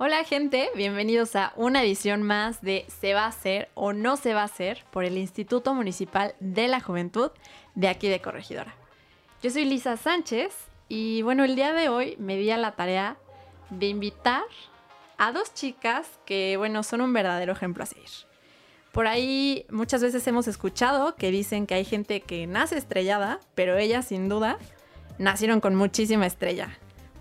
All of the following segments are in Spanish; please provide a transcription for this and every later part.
Hola gente, bienvenidos a una edición más de Se va a hacer o no se va a hacer por el Instituto Municipal de la Juventud de aquí de Corregidora. Yo soy Lisa Sánchez y bueno, el día de hoy me di a la tarea de invitar a dos chicas que bueno, son un verdadero ejemplo a seguir. Por ahí muchas veces hemos escuchado que dicen que hay gente que nace estrellada, pero ellas sin duda nacieron con muchísima estrella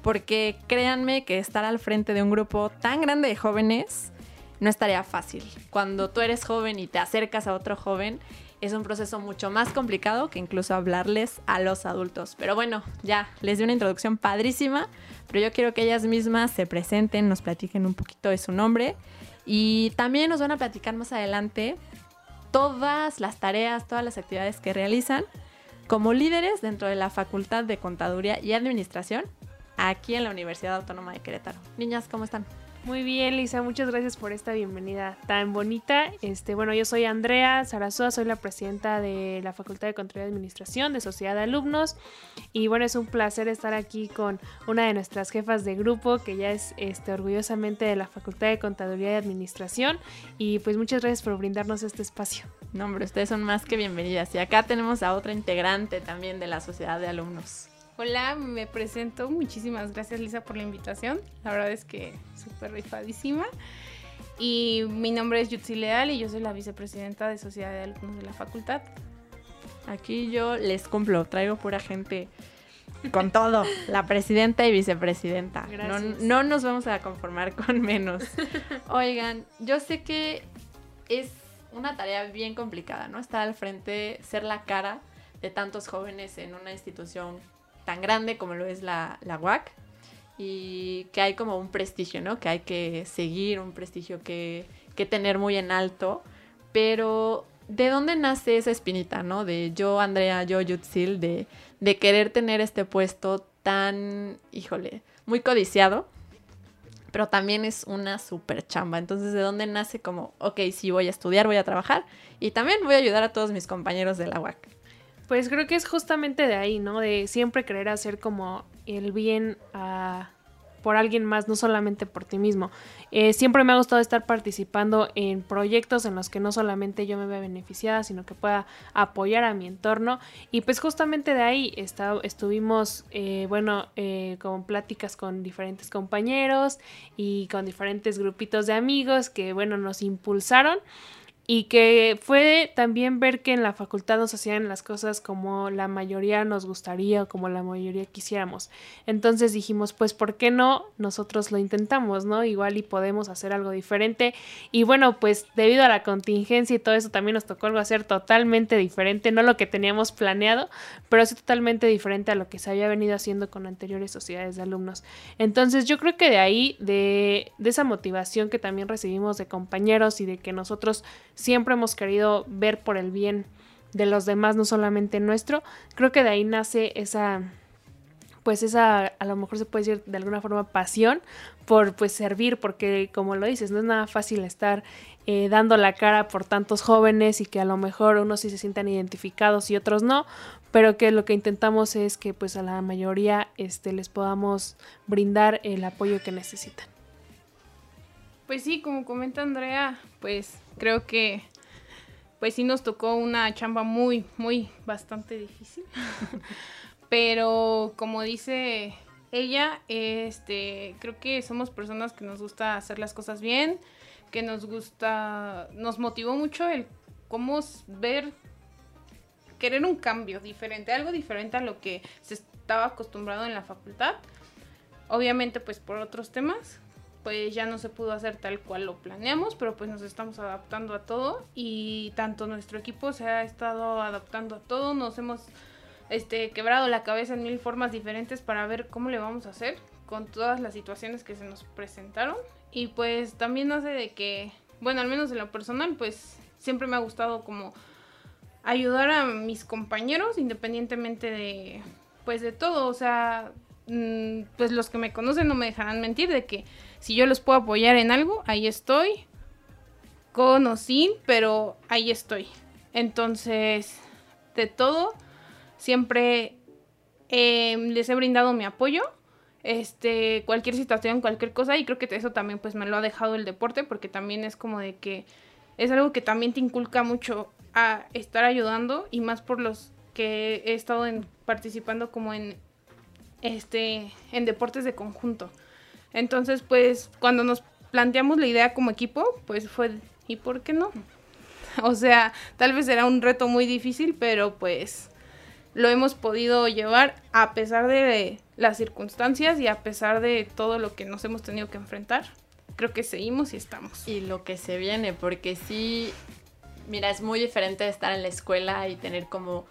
porque créanme que estar al frente de un grupo tan grande de jóvenes no estaría fácil. Cuando tú eres joven y te acercas a otro joven, es un proceso mucho más complicado que incluso hablarles a los adultos. Pero bueno, ya les di una introducción padrísima, pero yo quiero que ellas mismas se presenten, nos platiquen un poquito de su nombre y también nos van a platicar más adelante todas las tareas, todas las actividades que realizan como líderes dentro de la Facultad de Contaduría y Administración aquí en la Universidad Autónoma de Querétaro. Niñas, ¿cómo están? Muy bien, Lisa, muchas gracias por esta bienvenida tan bonita. Este, bueno, yo soy Andrea Sarazúa, soy la presidenta de la Facultad de Control y Administración de Sociedad de Alumnos. Y bueno, es un placer estar aquí con una de nuestras jefas de grupo, que ya es este, orgullosamente de la Facultad de Contaduría y Administración. Y pues muchas gracias por brindarnos este espacio. No, hombre, ustedes son más que bienvenidas. Y acá tenemos a otra integrante también de la Sociedad de Alumnos. Hola, me presento. Muchísimas gracias Lisa por la invitación. La verdad es que súper rifadísima. Y mi nombre es Yutsi Leal y yo soy la vicepresidenta de Sociedad de Alumnos de la facultad. Aquí yo les cumplo, traigo pura gente con todo, la presidenta y vicepresidenta. No, no nos vamos a conformar con menos. Oigan, yo sé que es una tarea bien complicada, ¿no? Estar al frente, ser la cara de tantos jóvenes en una institución tan grande como lo es la, la UAC y que hay como un prestigio, ¿no? Que hay que seguir, un prestigio que, que tener muy en alto, pero ¿de dónde nace esa espinita, ¿no? De yo, Andrea, yo, Yutzil, de, de querer tener este puesto tan, híjole, muy codiciado, pero también es una super chamba. Entonces, ¿de dónde nace como, ok, sí, voy a estudiar, voy a trabajar y también voy a ayudar a todos mis compañeros de la UAC? Pues creo que es justamente de ahí, ¿no? De siempre querer hacer como el bien a, por alguien más, no solamente por ti mismo. Eh, siempre me ha gustado estar participando en proyectos en los que no solamente yo me vea beneficiada, sino que pueda apoyar a mi entorno. Y pues justamente de ahí está, estuvimos, eh, bueno, eh, con pláticas con diferentes compañeros y con diferentes grupitos de amigos que, bueno, nos impulsaron y que fue también ver que en la facultad nos hacían las cosas como la mayoría nos gustaría o como la mayoría quisiéramos. Entonces dijimos, pues, ¿por qué no? Nosotros lo intentamos, ¿no? Igual y podemos hacer algo diferente. Y bueno, pues debido a la contingencia y todo eso también nos tocó algo hacer totalmente diferente, no lo que teníamos planeado, pero sí totalmente diferente a lo que se había venido haciendo con anteriores sociedades de alumnos. Entonces yo creo que de ahí, de, de esa motivación que también recibimos de compañeros y de que nosotros siempre hemos querido ver por el bien de los demás, no solamente nuestro. Creo que de ahí nace esa, pues esa, a lo mejor se puede decir de alguna forma pasión por pues servir, porque como lo dices, no es nada fácil estar eh, dando la cara por tantos jóvenes y que a lo mejor unos sí se sientan identificados y otros no, pero que lo que intentamos es que pues a la mayoría este, les podamos brindar el apoyo que necesitan. Pues sí, como comenta Andrea, pues creo que pues sí nos tocó una chamba muy, muy, bastante difícil. Pero como dice ella, este, creo que somos personas que nos gusta hacer las cosas bien, que nos gusta, nos motivó mucho el cómo ver, querer un cambio diferente, algo diferente a lo que se estaba acostumbrado en la facultad. Obviamente pues por otros temas, pues ya no se pudo hacer tal cual lo planeamos, pero pues nos estamos adaptando a todo y tanto nuestro equipo se ha estado adaptando a todo, nos hemos este, quebrado la cabeza en mil formas diferentes para ver cómo le vamos a hacer con todas las situaciones que se nos presentaron. Y pues también hace de que, bueno, al menos en lo personal, pues siempre me ha gustado como ayudar a mis compañeros independientemente de pues de todo, o sea, pues los que me conocen no me dejarán mentir de que si yo los puedo apoyar en algo, ahí estoy, con o sin, pero ahí estoy. Entonces, de todo, siempre em, les he brindado mi apoyo, este, cualquier situación, cualquier cosa, y creo que eso también pues me lo ha dejado el deporte, porque también es como de que es algo que también te inculca mucho a estar ayudando, y más por los que he estado participando como en este en deportes de conjunto. Entonces, pues cuando nos planteamos la idea como equipo, pues fue ¿y por qué no? O sea, tal vez era un reto muy difícil, pero pues lo hemos podido llevar a pesar de las circunstancias y a pesar de todo lo que nos hemos tenido que enfrentar. Creo que seguimos y estamos. Y lo que se viene, porque sí, mira, es muy diferente estar en la escuela y tener como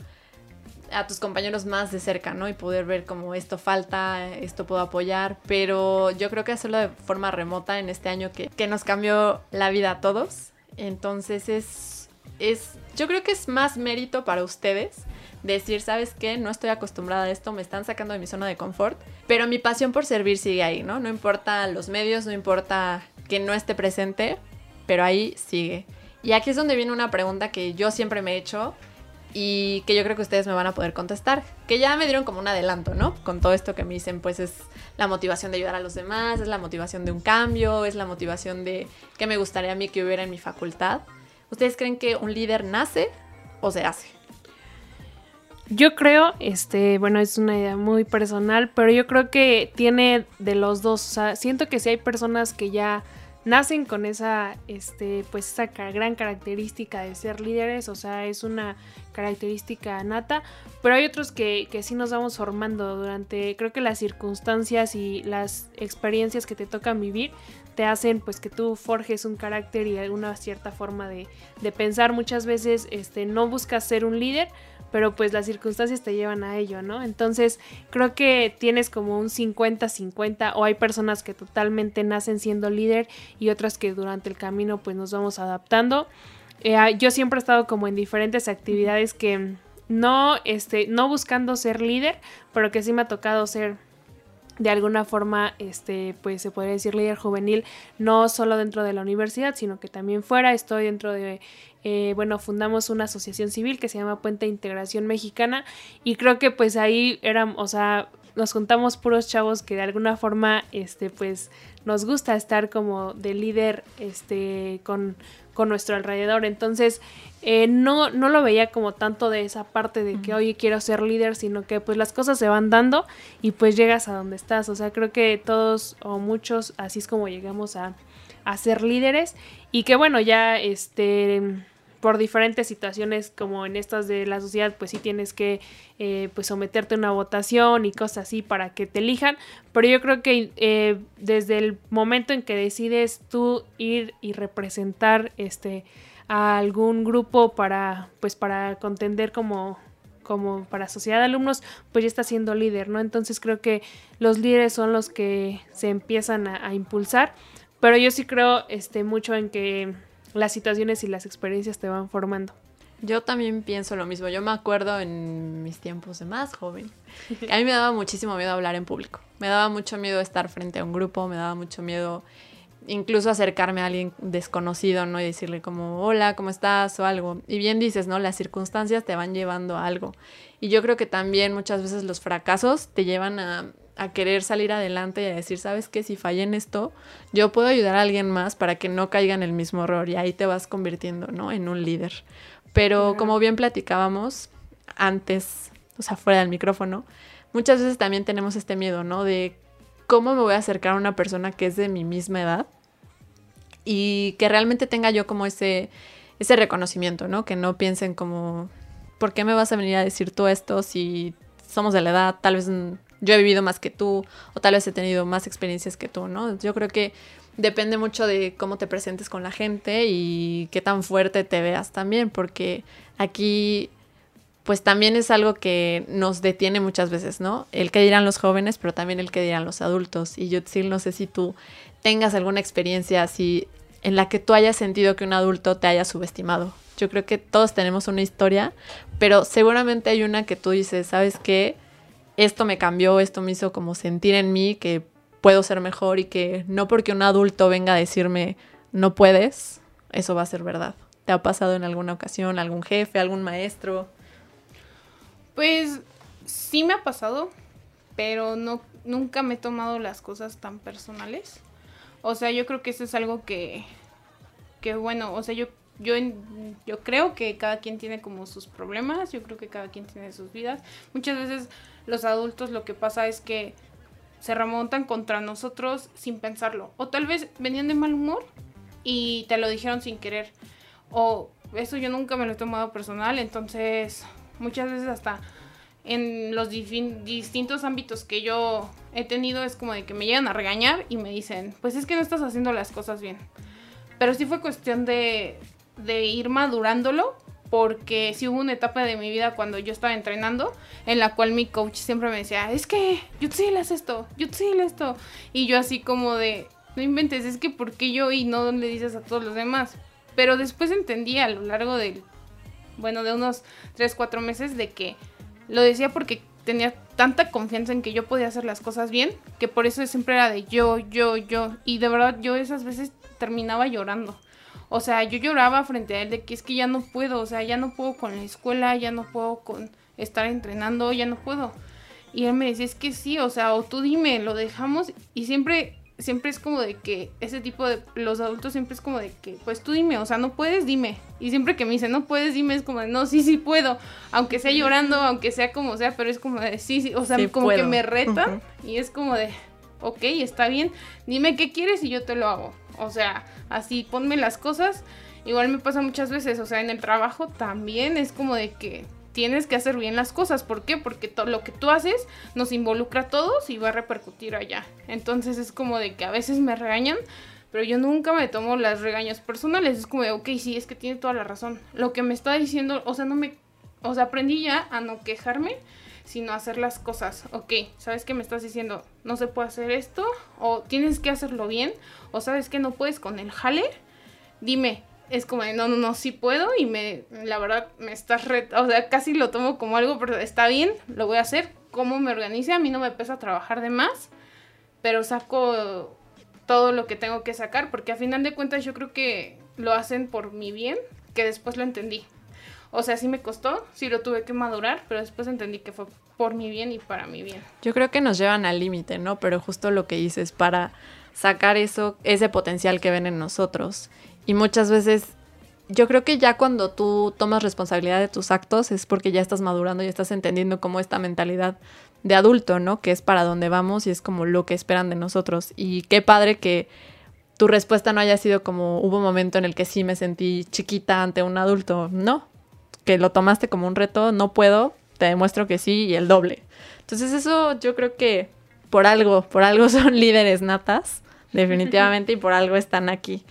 a tus compañeros más de cerca, ¿no? Y poder ver como esto falta, esto puedo apoyar, pero yo creo que hacerlo de forma remota en este año que, que nos cambió la vida a todos, entonces es, es, yo creo que es más mérito para ustedes decir, ¿sabes qué? No estoy acostumbrada a esto, me están sacando de mi zona de confort, pero mi pasión por servir sigue ahí, ¿no? No importa los medios, no importa que no esté presente, pero ahí sigue. Y aquí es donde viene una pregunta que yo siempre me he hecho y que yo creo que ustedes me van a poder contestar. Que ya me dieron como un adelanto, ¿no? Con todo esto que me dicen, pues es la motivación de ayudar a los demás, es la motivación de un cambio, es la motivación de qué me gustaría a mí que hubiera en mi facultad. ¿Ustedes creen que un líder nace o se hace? Yo creo, este, bueno, es una idea muy personal, pero yo creo que tiene de los dos. Siento que si hay personas que ya nacen con esa, este, pues esa gran característica de ser líderes, o sea, es una característica nata, pero hay otros que, que sí nos vamos formando durante, creo que las circunstancias y las experiencias que te tocan vivir te hacen pues que tú forjes un carácter y alguna cierta forma de, de pensar. Muchas veces este, no buscas ser un líder, pero pues las circunstancias te llevan a ello, ¿no? Entonces creo que tienes como un 50-50 o hay personas que totalmente nacen siendo líder y otras que durante el camino pues nos vamos adaptando. Eh, yo siempre he estado como en diferentes actividades que no, este, no buscando ser líder, pero que sí me ha tocado ser de alguna forma, este, pues se puede decir líder juvenil, no solo dentro de la universidad, sino que también fuera. Estoy dentro de, eh, bueno, fundamos una asociación civil que se llama Puente Integración Mexicana y creo que pues ahí eran, o sea, nos juntamos puros chavos que de alguna forma, este, pues nos gusta estar como de líder, este, con, con nuestro alrededor. Entonces, eh, no, no lo veía como tanto de esa parte de que, oye, quiero ser líder, sino que pues las cosas se van dando y pues llegas a donde estás. O sea, creo que todos o muchos así es como llegamos a, a ser líderes y que bueno, ya este por diferentes situaciones como en estas de la sociedad, pues sí tienes que eh, pues someterte a una votación y cosas así para que te elijan. Pero yo creo que eh, desde el momento en que decides tú ir y representar este a algún grupo para pues para contender como como para sociedad de alumnos, pues ya está siendo líder, ¿no? Entonces creo que los líderes son los que se empiezan a, a impulsar, pero yo sí creo este, mucho en que las situaciones y las experiencias te van formando. Yo también pienso lo mismo. Yo me acuerdo en mis tiempos de más joven. a mí me daba muchísimo miedo hablar en público. Me daba mucho miedo estar frente a un grupo, me daba mucho miedo incluso acercarme a alguien desconocido, ¿no? Y decirle como, hola, ¿cómo estás? o algo. Y bien dices, ¿no? Las circunstancias te van llevando a algo. Y yo creo que también muchas veces los fracasos te llevan a a querer salir adelante y a decir, ¿sabes qué? Si falla en esto, yo puedo ayudar a alguien más para que no caiga en el mismo error y ahí te vas convirtiendo, ¿no? En un líder. Pero como bien platicábamos antes, o sea, fuera del micrófono, muchas veces también tenemos este miedo, ¿no? De cómo me voy a acercar a una persona que es de mi misma edad y que realmente tenga yo como ese, ese reconocimiento, ¿no? Que no piensen como, ¿por qué me vas a venir a decir tú esto si somos de la edad? Tal vez yo he vivido más que tú o tal vez he tenido más experiencias que tú, ¿no? Yo creo que depende mucho de cómo te presentes con la gente y qué tan fuerte te veas también, porque aquí pues también es algo que nos detiene muchas veces, ¿no? El que dirán los jóvenes, pero también el que dirán los adultos. Y yo no sé si tú tengas alguna experiencia así en la que tú hayas sentido que un adulto te haya subestimado. Yo creo que todos tenemos una historia, pero seguramente hay una que tú dices, ¿sabes qué? Esto me cambió, esto me hizo como sentir en mí que puedo ser mejor y que no porque un adulto venga a decirme no puedes, eso va a ser verdad. ¿Te ha pasado en alguna ocasión algún jefe, algún maestro? Pues sí me ha pasado, pero no nunca me he tomado las cosas tan personales. O sea, yo creo que eso es algo que que bueno, o sea, yo yo, yo creo que cada quien tiene como sus problemas, yo creo que cada quien tiene sus vidas. Muchas veces los adultos lo que pasa es que se remontan contra nosotros sin pensarlo. O tal vez venían de mal humor y te lo dijeron sin querer. O eso yo nunca me lo he tomado personal, entonces muchas veces hasta en los distintos ámbitos que yo he tenido es como de que me llegan a regañar y me dicen, pues es que no estás haciendo las cosas bien. Pero sí fue cuestión de, de ir madurándolo porque sí hubo una etapa de mi vida cuando yo estaba entrenando en la cual mi coach siempre me decía, es que Yutzil haz esto, Yutzil esto. Y yo así como de, no inventes, es que ¿por qué yo y no le dices a todos los demás? Pero después entendí a lo largo del, bueno, de unos 3, 4 meses de que lo decía porque tenía tanta confianza en que yo podía hacer las cosas bien, que por eso siempre era de yo, yo, yo. Y de verdad yo esas veces terminaba llorando. O sea, yo lloraba frente a él de que es que ya no puedo, o sea, ya no puedo con la escuela, ya no puedo con estar entrenando, ya no puedo. Y él me decía, es que sí, o sea, o tú dime, lo dejamos. Y siempre, siempre es como de que ese tipo de, los adultos siempre es como de que, pues tú dime, o sea, no puedes, dime. Y siempre que me dice, no puedes, dime, es como de, no, sí, sí puedo. Aunque sea llorando, aunque sea como sea, pero es como de, sí, sí, o sea, como que me reta. Y es como de, ok, está bien, dime qué quieres y yo te lo hago. O sea, así ponme las cosas. Igual me pasa muchas veces, o sea, en el trabajo también es como de que tienes que hacer bien las cosas. ¿Por qué? Porque todo lo que tú haces nos involucra a todos y va a repercutir allá. Entonces es como de que a veces me regañan, pero yo nunca me tomo las regaños personales. Es como de, ok, sí, es que tiene toda la razón. Lo que me está diciendo, o sea, no me... O sea, aprendí ya a no quejarme sino hacer las cosas. Ok, ¿sabes qué me estás diciendo? No se puede hacer esto, o tienes que hacerlo bien, o sabes que no puedes con el jale. Dime, es como no, no, no, sí puedo y me, la verdad, me estás re, o sea, casi lo tomo como algo, pero está bien, lo voy a hacer. ¿Cómo me organice? A mí no me pesa trabajar de más, pero saco todo lo que tengo que sacar, porque a final de cuentas yo creo que lo hacen por mi bien, que después lo entendí. O sea, sí me costó, sí lo tuve que madurar, pero después entendí que fue por mi bien y para mi bien. Yo creo que nos llevan al límite, ¿no? Pero justo lo que dices, para sacar eso, ese potencial que ven en nosotros. Y muchas veces, yo creo que ya cuando tú tomas responsabilidad de tus actos es porque ya estás madurando y estás entendiendo cómo esta mentalidad de adulto, ¿no? Que es para dónde vamos y es como lo que esperan de nosotros. Y qué padre que tu respuesta no haya sido como hubo un momento en el que sí me sentí chiquita ante un adulto. No, que lo tomaste como un reto, no puedo, te demuestro que sí y el doble. Entonces eso yo creo que por algo, por algo son líderes natas, definitivamente, y por algo están aquí.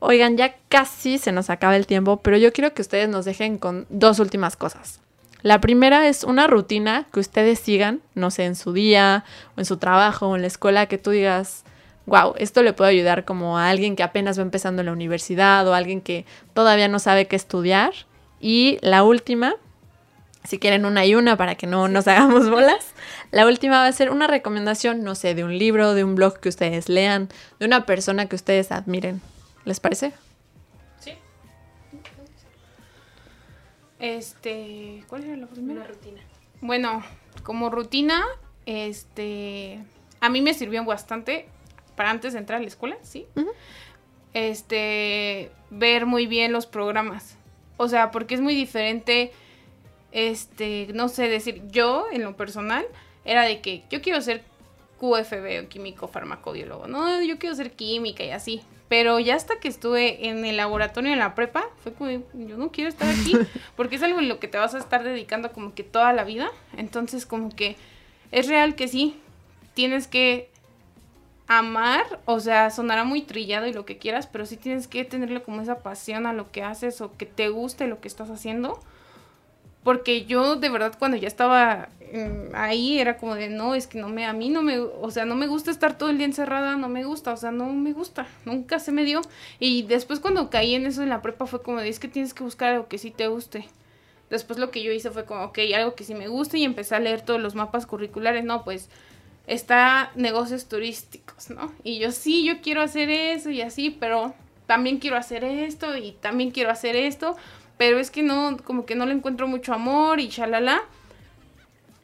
Oigan, ya casi se nos acaba el tiempo, pero yo quiero que ustedes nos dejen con dos últimas cosas. La primera es una rutina que ustedes sigan, no sé, en su día o en su trabajo o en la escuela, que tú digas, wow, esto le puede ayudar como a alguien que apenas va empezando en la universidad o alguien que todavía no sabe qué estudiar y la última, si quieren una y una para que no nos hagamos bolas, la última va a ser una recomendación, no sé, de un libro, de un blog que ustedes lean, de una persona que ustedes admiren. ¿Les parece? Sí. Este, ¿cuál era la primera? Una rutina. Bueno, como rutina, este, a mí me sirvió bastante para antes de entrar a la escuela, ¿sí? Este, ver muy bien los programas. O sea, porque es muy diferente, este, no sé, decir, yo en lo personal era de que yo quiero ser QFB o químico farmacobiólogo, no, yo quiero ser química y así. Pero ya hasta que estuve en el laboratorio en la prepa, fue como, yo no quiero estar aquí, porque es algo en lo que te vas a estar dedicando como que toda la vida. Entonces como que es real que sí, tienes que amar, o sea, sonará muy trillado y lo que quieras, pero sí tienes que tenerle como esa pasión a lo que haces o que te guste lo que estás haciendo Porque yo de verdad cuando ya estaba mm, ahí era como de, no, es que no me, a mí no me, o sea, no me gusta estar todo el día encerrada, no me gusta, o sea, no me gusta, nunca se me dio. Y después cuando caí en eso en la prepa fue como de, es que tienes que buscar algo que sí te guste. Después lo que yo hice fue como, ok, algo que sí me gusta y empecé a leer todos los mapas curriculares, no, pues está negocios turísticos, ¿no? Y yo sí, yo quiero hacer eso y así, pero también quiero hacer esto y también quiero hacer esto, pero es que no, como que no le encuentro mucho amor y chalala.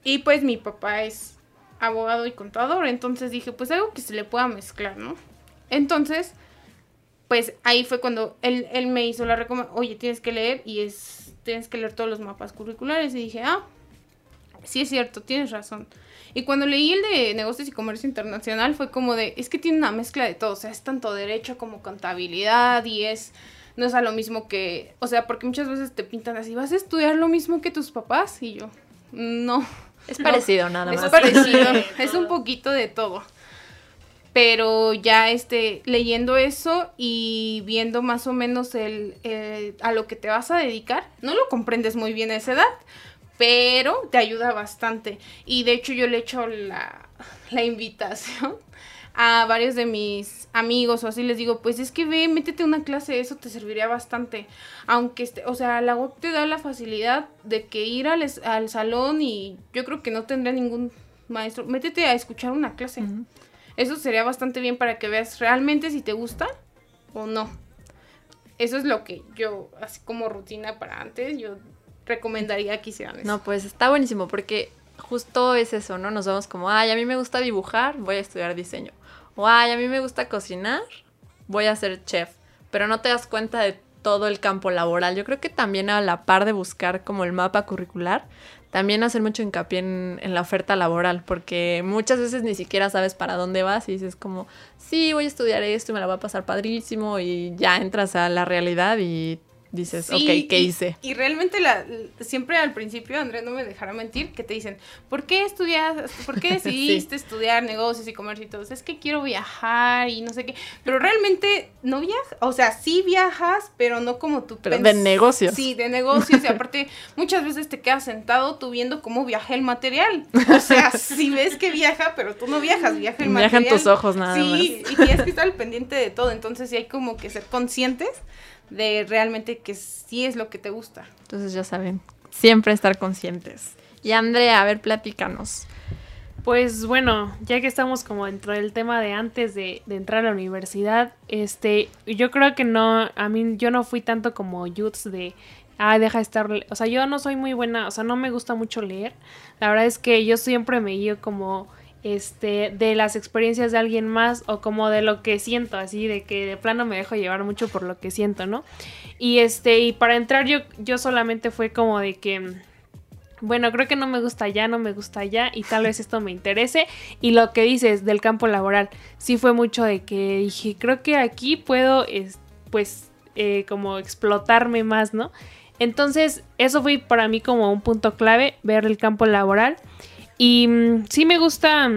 Y pues mi papá es abogado y contador, entonces dije, pues algo que se le pueda mezclar, ¿no? Entonces, pues ahí fue cuando él, él me hizo la recomendación, oye, tienes que leer y es, tienes que leer todos los mapas curriculares y dije, ah, sí es cierto, tienes razón. Y cuando leí el de negocios y comercio internacional fue como de, es que tiene una mezcla de todo, o sea, es tanto derecho como contabilidad y es, no es a lo mismo que, o sea, porque muchas veces te pintan así, vas a estudiar lo mismo que tus papás y yo, no. Es parecido nada más. Es parecido, es un poquito de todo. Pero ya este, leyendo eso y viendo más o menos el, el, a lo que te vas a dedicar, no lo comprendes muy bien a esa edad, pero te ayuda bastante. Y de hecho yo le he hecho la, la invitación a varios de mis amigos o así les digo, pues es que ve, métete una clase, eso te serviría bastante. Aunque, este, o sea, la web te da la facilidad de que ir al, al salón y yo creo que no tendría ningún maestro, métete a escuchar una clase. Eso sería bastante bien para que veas realmente si te gusta o no. Eso es lo que yo, así como rutina para antes, yo recomendaría que hicieran eso. No, pues está buenísimo porque justo es eso, ¿no? Nos vamos como, ay, a mí me gusta dibujar, voy a estudiar diseño. O, ay, a mí me gusta cocinar, voy a ser chef. Pero no te das cuenta de todo el campo laboral. Yo creo que también a la par de buscar como el mapa curricular, también hacer mucho hincapié en, la oferta laboral, porque muchas veces ni siquiera sabes para dónde vas y dices como, sí, voy a estudiar esto y me la va a pasar padrísimo y ya entras a la realidad y dices, sí, ok, ¿qué y, hice? Y realmente la, siempre al principio, Andrés no me dejará mentir, que te dicen, ¿por qué estudias, por qué decidiste sí. estudiar negocios y comercio y todo? Es que quiero viajar y no sé qué, pero realmente no viajas, o sea, sí viajas, pero no como tú Pero de negocios. Sí, de negocios y aparte muchas veces te quedas sentado tú viendo cómo viaja el material. O sea, sí ves que viaja, pero tú no viajas, viaja el material. Viajan tus ojos nada sí, más. Sí, y tienes que estar al pendiente de todo, entonces sí hay como que ser conscientes de realmente que sí es lo que te gusta. Entonces ya saben, siempre estar conscientes. Y Andrea, a ver, platícanos. Pues bueno, ya que estamos como dentro del tema de antes de, de, entrar a la universidad, este, yo creo que no, a mí yo no fui tanto como youths de, ah, deja de estar, o sea, yo no soy muy buena, o sea, no me gusta mucho leer. La verdad es que yo siempre me guío como este, de las experiencias de alguien más o como de lo que siento, así de que de plano me dejo llevar mucho por lo que siento, ¿no? Y este, y para entrar yo, yo solamente fue como de que, bueno, creo que no me gusta ya, no me gusta ya y tal vez esto me interese. Y lo que dices del campo laboral, sí fue mucho de que dije, creo que aquí puedo, es, pues, eh, como explotarme más, ¿no? Entonces, eso fue para mí como un punto clave, ver el campo laboral. Y mmm, sí me gusta,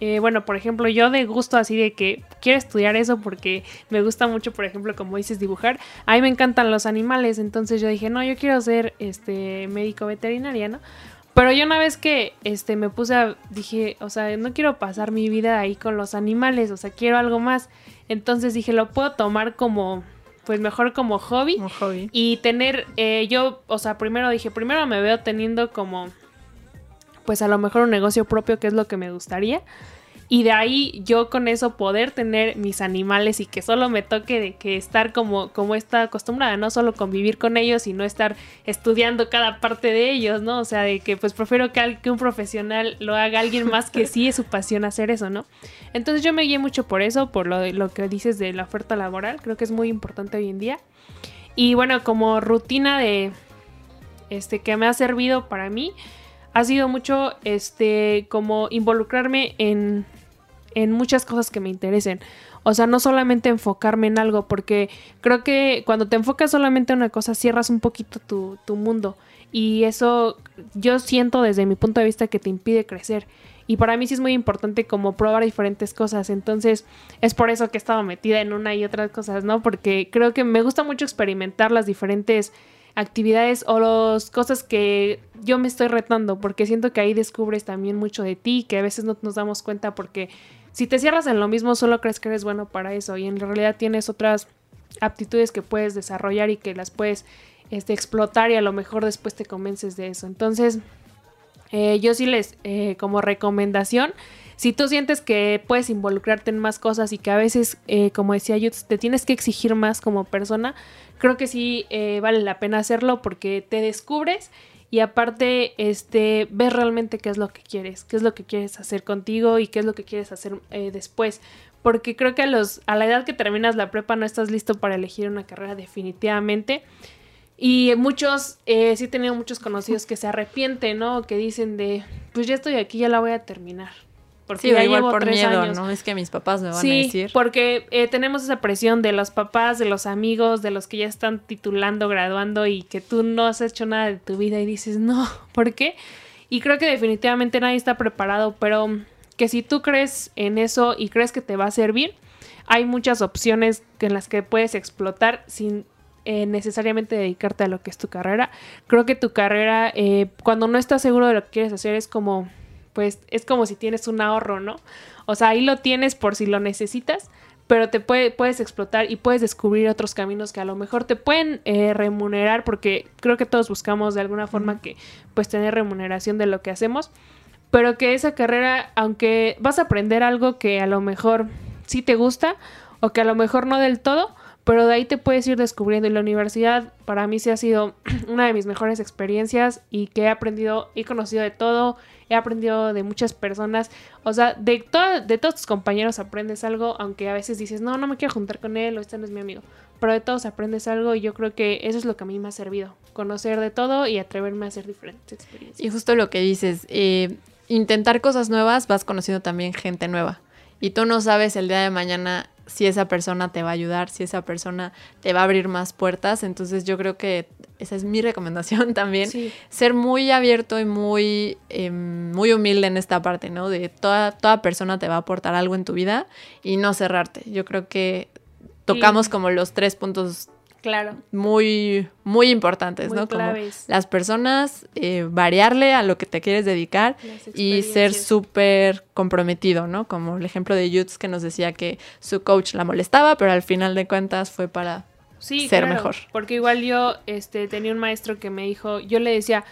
eh, bueno, por ejemplo, yo de gusto así de que quiero estudiar eso porque me gusta mucho, por ejemplo, como dices, dibujar. A mí me encantan los animales, entonces yo dije, no, yo quiero ser este médico veterinaria, ¿no? Pero yo una vez que este me puse a dije, o sea, no quiero pasar mi vida ahí con los animales, o sea, quiero algo más. Entonces dije, lo puedo tomar como pues mejor como hobby, como hobby. y tener eh, yo, o sea, primero dije, primero me veo teniendo como pues a lo mejor un negocio propio, que es lo que me gustaría. Y de ahí yo con eso poder tener mis animales y que solo me toque de que estar como, como está acostumbrada, no solo convivir con ellos, sino estar estudiando cada parte de ellos, ¿no? O sea, de que pues prefiero que, que un profesional lo haga alguien más que sí es su pasión hacer eso, ¿no? Entonces yo me guié mucho por eso, por lo, lo que dices de la oferta laboral, creo que es muy importante hoy en día. Y bueno, como rutina de, este, que me ha servido para mí, ha sido mucho este como involucrarme en, en muchas cosas que me interesen. O sea, no solamente enfocarme en algo, porque creo que cuando te enfocas solamente en una cosa, cierras un poquito tu, tu mundo. Y eso yo siento desde mi punto de vista que te impide crecer. Y para mí sí es muy importante como probar diferentes cosas. Entonces es por eso que he estado metida en una y otras cosas, ¿no? Porque creo que me gusta mucho experimentar las diferentes actividades o las cosas que yo me estoy retando, porque siento que ahí descubres también mucho de ti, que a veces no nos damos cuenta porque si te cierras en lo mismo solo crees que eres bueno para eso y en realidad tienes otras aptitudes que puedes desarrollar y que las puedes este, explotar y a lo mejor después te convences de eso. Entonces, eh, yo sí les, eh, como recomendación, si tú sientes que puedes involucrarte en más cosas y que a veces, eh, como decía yo, te tienes que exigir más como persona, creo que sí vale la pena hacerlo porque te descubres y aparte este ves realmente qué es lo que quieres, qué es lo que quieres hacer contigo y qué es lo que quieres hacer después. Porque creo que a, los, a la edad que terminas la prepa no estás listo para elegir una carrera definitivamente. Y muchos, eh, sí he tenido muchos conocidos que se arrepienten, ¿no? Que dicen de, pues ya estoy aquí, ya la voy a terminar. Porque sí, ya igual por miedo, ¿no? Es que mis papás me van a decir. porque eh, tenemos esa presión de los papás, de los amigos, de los que ya están titulando, graduando y que tú no has hecho nada de tu vida y dices, no, ¿por qué? Y creo que definitivamente nadie está preparado, pero que si tú crees en eso y crees que te va a servir, hay muchas opciones en las que puedes explotar sin eh, necesariamente dedicarte a lo que es tu carrera. Creo que tu carrera, eh, cuando no estás seguro de lo que quieres hacer, es como, pues, es como si tienes un ahorro, ¿no? O sea, ahí lo tienes por si lo necesitas, pero te puede, puedes explotar y puedes descubrir otros caminos que a lo mejor te pueden eh, remunerar, porque creo que todos buscamos de alguna forma que, pues, tener remuneración de lo que hacemos, pero que esa carrera, aunque vas a aprender algo que a lo mejor sí te gusta o que a lo mejor no del todo, pero de ahí te puedes ir descubriendo. Y la universidad para mí sí ha sido una de mis mejores experiencias y que he aprendido, he conocido de todo, he aprendido de muchas personas. O sea, de, de todos tus compañeros aprendes algo, aunque a veces dices, no, no me quiero juntar con él o este no es mi amigo. Pero de todos aprendes algo y yo creo que eso es lo que a mí me ha servido. Conocer de todo y atreverme a hacer diferentes experiencias. Y justo lo que dices, eh, intentar cosas nuevas, vas conociendo también gente nueva. Y tú no sabes el día de mañana si esa persona te va a ayudar, si esa persona te va a abrir más puertas. Entonces yo creo que esa es mi recomendación también. Ser muy abierto y muy, em, muy humilde en esta parte, ¿no? De toda, toda persona te va a aportar algo en tu vida y no cerrarte. Yo creo que tocamos como los tres puntos Claro. Muy, muy importantes, ¿no? Como las personas, eh, variarle a lo que te quieres dedicar y ser súper comprometido, ¿no? Como el ejemplo de Yutz que nos decía que su coach la molestaba, pero al final de cuentas fue para ser mejor. Porque igual yo este, tenía un maestro que me dijo, yo le decía,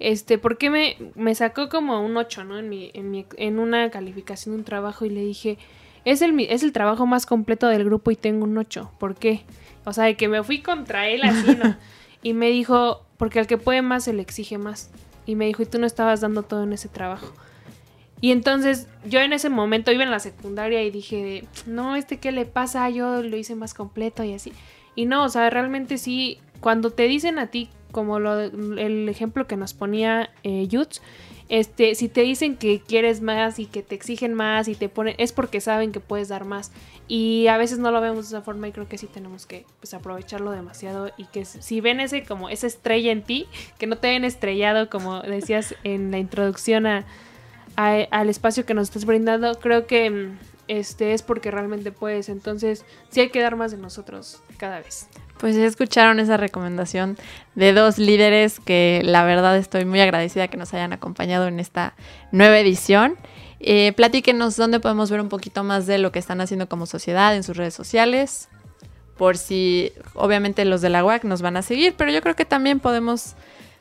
este, ¿por qué me, me sacó como un 8, ¿no? En, mi, en, mi, en una calificación de un trabajo y le dije, es el, es el trabajo más completo del grupo y tengo un 8, ¿por qué? O sea, de que me fui contra él así, ¿no? y me dijo, porque al que puede más se le exige más. Y me dijo, y tú no estabas dando todo en ese trabajo. Y entonces yo en ese momento iba en la secundaria y dije, no, este qué le pasa, yo lo hice más completo y así. Y no, o sea, realmente sí, cuando te dicen a ti, como lo, el ejemplo que nos ponía eh, Yutz, este, si te dicen que quieres más y que te exigen más y te ponen, es porque saben que puedes dar más. Y a veces no lo vemos de esa forma y creo que sí tenemos que pues, aprovecharlo demasiado y que si ven ese como esa estrella en ti, que no te ven estrellado como decías en la introducción a, al espacio que nos estás brindando, creo que mm, este es porque realmente puedes. Entonces, sí hay que dar más de nosotros cada vez. Pues ya escucharon esa recomendación de dos líderes que la verdad estoy muy agradecida que nos hayan acompañado en esta nueva edición. Eh, platíquenos dónde podemos ver un poquito más de lo que están haciendo como sociedad en sus redes sociales. Por si, obviamente, los de la UAC nos van a seguir, pero yo creo que también podemos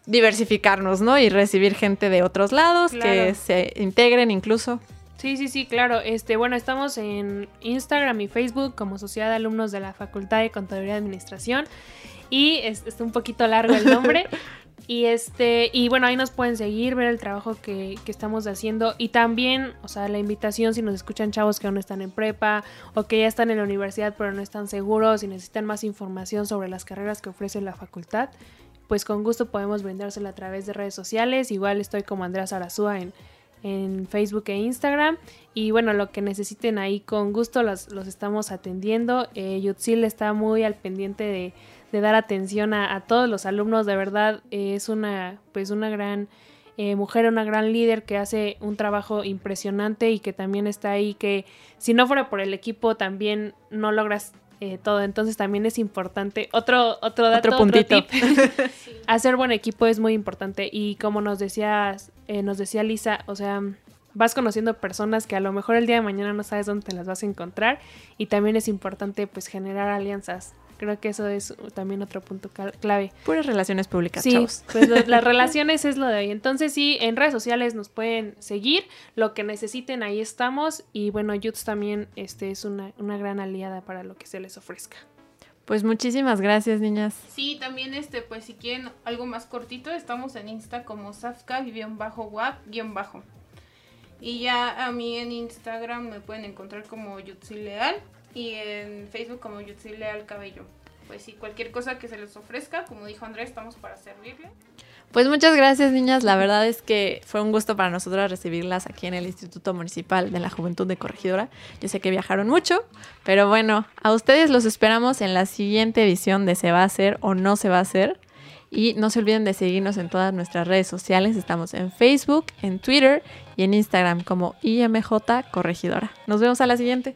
diversificarnos, ¿no? Y recibir gente de otros lados que se integren incluso. Sí, sí, sí, claro. Este, bueno, estamos en Instagram y Facebook como Sociedad de Alumnos de la Facultad de Contaduría y Administración. Y es, un poquito largo el nombre. y este, y bueno, ahí nos pueden seguir, ver el trabajo que, que, estamos haciendo. Y también, o sea, la invitación si nos escuchan chavos que aún están en prepa o que ya están en la universidad pero no están seguros y necesitan más información sobre las carreras que ofrece la facultad, pues con gusto podemos brindársela a través de redes sociales. Igual estoy como Andrea Sarazúa en en Facebook e Instagram. Y bueno, lo que necesiten ahí con gusto los, los estamos atendiendo. Eh, Yutzil está muy al pendiente de, dar atención a, todos los alumnos. De verdad, eh, es una, pues una gran eh, mujer, una gran líder que hace un trabajo impresionante y que también está ahí, que si no fuera por el equipo también no logras eh, todo. Entonces también es importante. Otro, otro dato, Otro puntito. tip. Hacer buen equipo es muy importante. Y como nos decías, eh, nos decía Lisa, o sea, vas conociendo personas que a lo mejor el día de mañana no sabes dónde te las vas a encontrar. Y también es importante pues generar alianzas. Creo que eso es también otro punto clave. Puras relaciones públicas, Sí, chavos. pues lo- las relaciones es lo de hoy. Entonces sí, en redes sociales nos pueden seguir, lo que necesiten ahí estamos y bueno, Yuts también este es una, una gran aliada para lo que se les ofrezca. Pues muchísimas gracias, niñas. Sí, también este, pues si quieren algo más cortito, estamos en Insta como safka-wap-bajo. Y ya a mí en Instagram me pueden encontrar como Yutzi Leal y en Facebook como Yutzi Leal Cabello. Pues sí, cualquier cosa que se les ofrezca, como dijo Andrés, estamos para servirle. Pues muchas gracias, niñas. La verdad es que fue un gusto para nosotras recibirlas aquí en el Instituto Municipal de la Juventud de Corregidora. Yo sé que viajaron mucho, pero bueno, a ustedes los esperamos en la siguiente edición de Se va a hacer o no se va a hacer. Y no se olviden de seguirnos en todas nuestras redes sociales. Estamos en Facebook, en Twitter y en Instagram como IMJ Corregidora. Nos vemos a la siguiente.